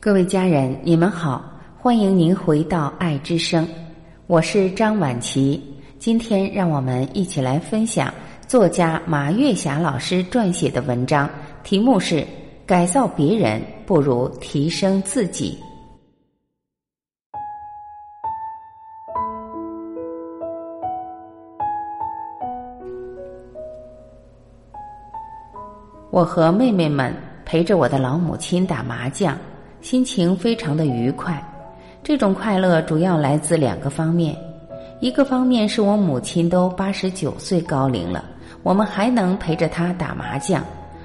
各位家人，你们好，欢迎您回到爱之声，我是张婉琪。今天让我们一起来分享作家马月霞老师撰写的文章，题目是《改造别人不如提升自己》。我和妹妹们陪着我的老母亲打麻将。心情非常的愉快，这种快乐主要来自两个方面，一个方面是我母亲都八十九岁高龄了，我们还能陪着她打麻将，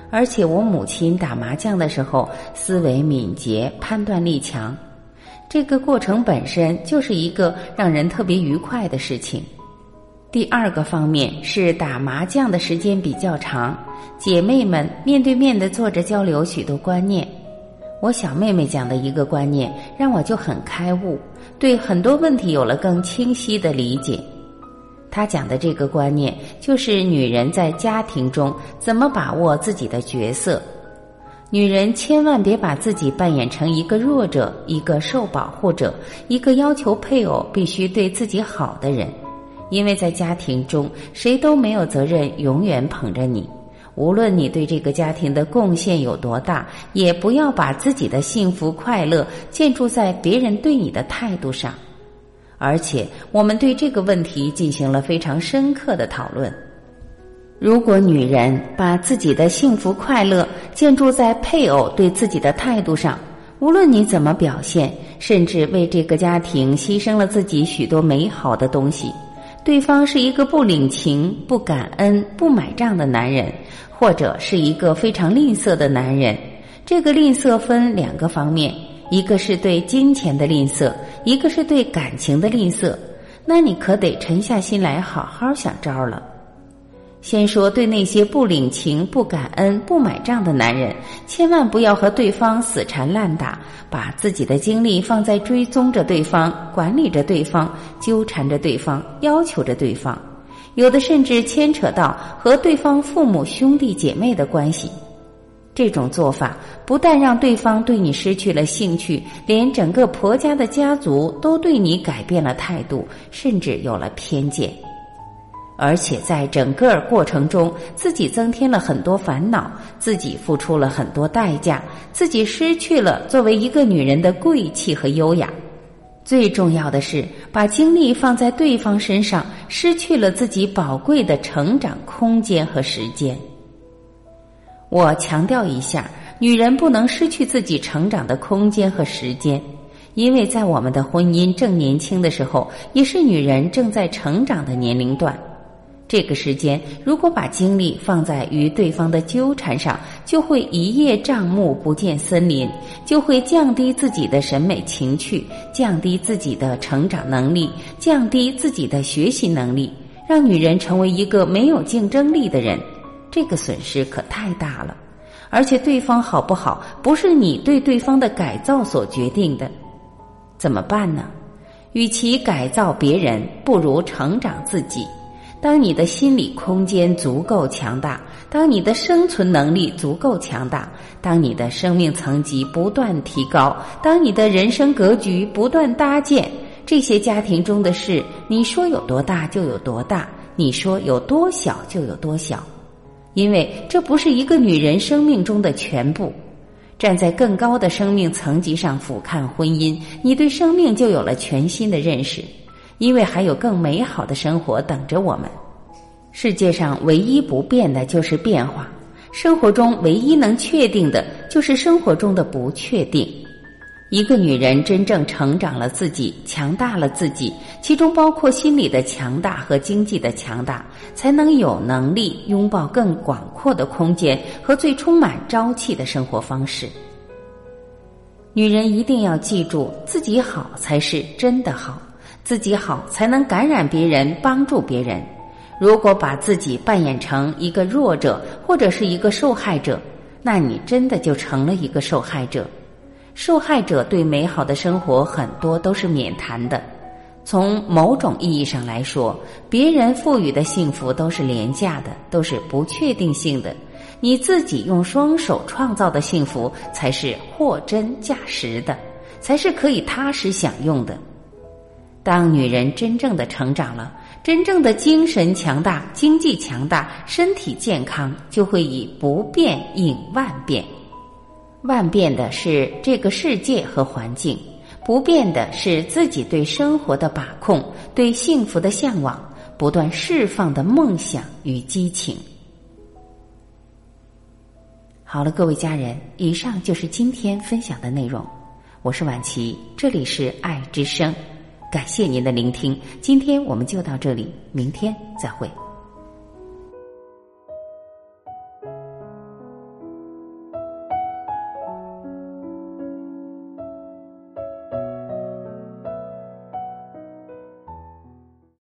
而且我母亲打麻将的时候思维敏捷，判断力强，这个过程本身就是一个让人特别愉快的事情。第二个方面是打麻将的时间比较长，姐妹们面对面的坐着交流许多观念。我小妹妹讲的一个观念，让我就很开悟，对很多问题有了更清晰的理解。她讲的这个观念，就是女人在家庭中怎么把握自己的角色。女人千万别把自己扮演成一个弱者、一个受保护者、一个要求配偶必须对自己好的人，因为在家庭中，谁都没有责任永远捧着你。无论你对这个家庭的贡献有多大，也不要把自己的幸福快乐建筑在别人对你的态度上。而且，我们对这个问题进行了非常深刻的讨论。如果女人把自己的幸福快乐建筑在配偶对自己的态度上，无论你怎么表现，甚至为这个家庭牺牲了自己许多美好的东西。对方是一个不领情、不感恩、不买账的男人，或者是一个非常吝啬的男人。这个吝啬分两个方面，一个是对金钱的吝啬，一个是对感情的吝啬。那你可得沉下心来，好好想招了。先说对那些不领情、不感恩、不买账的男人，千万不要和对方死缠烂打，把自己的精力放在追踪着对方、管理着对方、纠缠着对方、要求着对方，有的甚至牵扯到和对方父母兄弟姐妹的关系。这种做法不但让对方对你失去了兴趣，连整个婆家的家族都对你改变了态度，甚至有了偏见。而且在整个过程中，自己增添了很多烦恼，自己付出了很多代价，自己失去了作为一个女人的贵气和优雅。最重要的是，把精力放在对方身上，失去了自己宝贵的成长空间和时间。我强调一下，女人不能失去自己成长的空间和时间，因为在我们的婚姻正年轻的时候，也是女人正在成长的年龄段。这个时间，如果把精力放在与对方的纠缠上，就会一叶障目不见森林，就会降低自己的审美情趣，降低自己的成长能力，降低自己的学习能力，让女人成为一个没有竞争力的人。这个损失可太大了。而且，对方好不好，不是你对对方的改造所决定的。怎么办呢？与其改造别人，不如成长自己。当你的心理空间足够强大，当你的生存能力足够强大，当你的生命层级不断提高，当你的人生格局不断搭建，这些家庭中的事，你说有多大就有多大，你说有多小就有多小，因为这不是一个女人生命中的全部。站在更高的生命层级上俯瞰婚姻，你对生命就有了全新的认识。因为还有更美好的生活等着我们。世界上唯一不变的就是变化，生活中唯一能确定的就是生活中的不确定。一个女人真正成长了自己，强大了自己，其中包括心理的强大和经济的强大，才能有能力拥抱更广阔的空间和最充满朝气的生活方式。女人一定要记住，自己好才是真的好。自己好才能感染别人，帮助别人。如果把自己扮演成一个弱者或者是一个受害者，那你真的就成了一个受害者。受害者对美好的生活很多都是免谈的。从某种意义上来说，别人赋予的幸福都是廉价的，都是不确定性的。你自己用双手创造的幸福才是货真价实的，才是可以踏实享用的。当女人真正的成长了，真正的精神强大、经济强大、身体健康，就会以不变应万变。万变的是这个世界和环境，不变的是自己对生活的把控、对幸福的向往、不断释放的梦想与激情。好了，各位家人，以上就是今天分享的内容。我是婉琪，这里是爱之声。感谢您的聆听，今天我们就到这里，明天再会。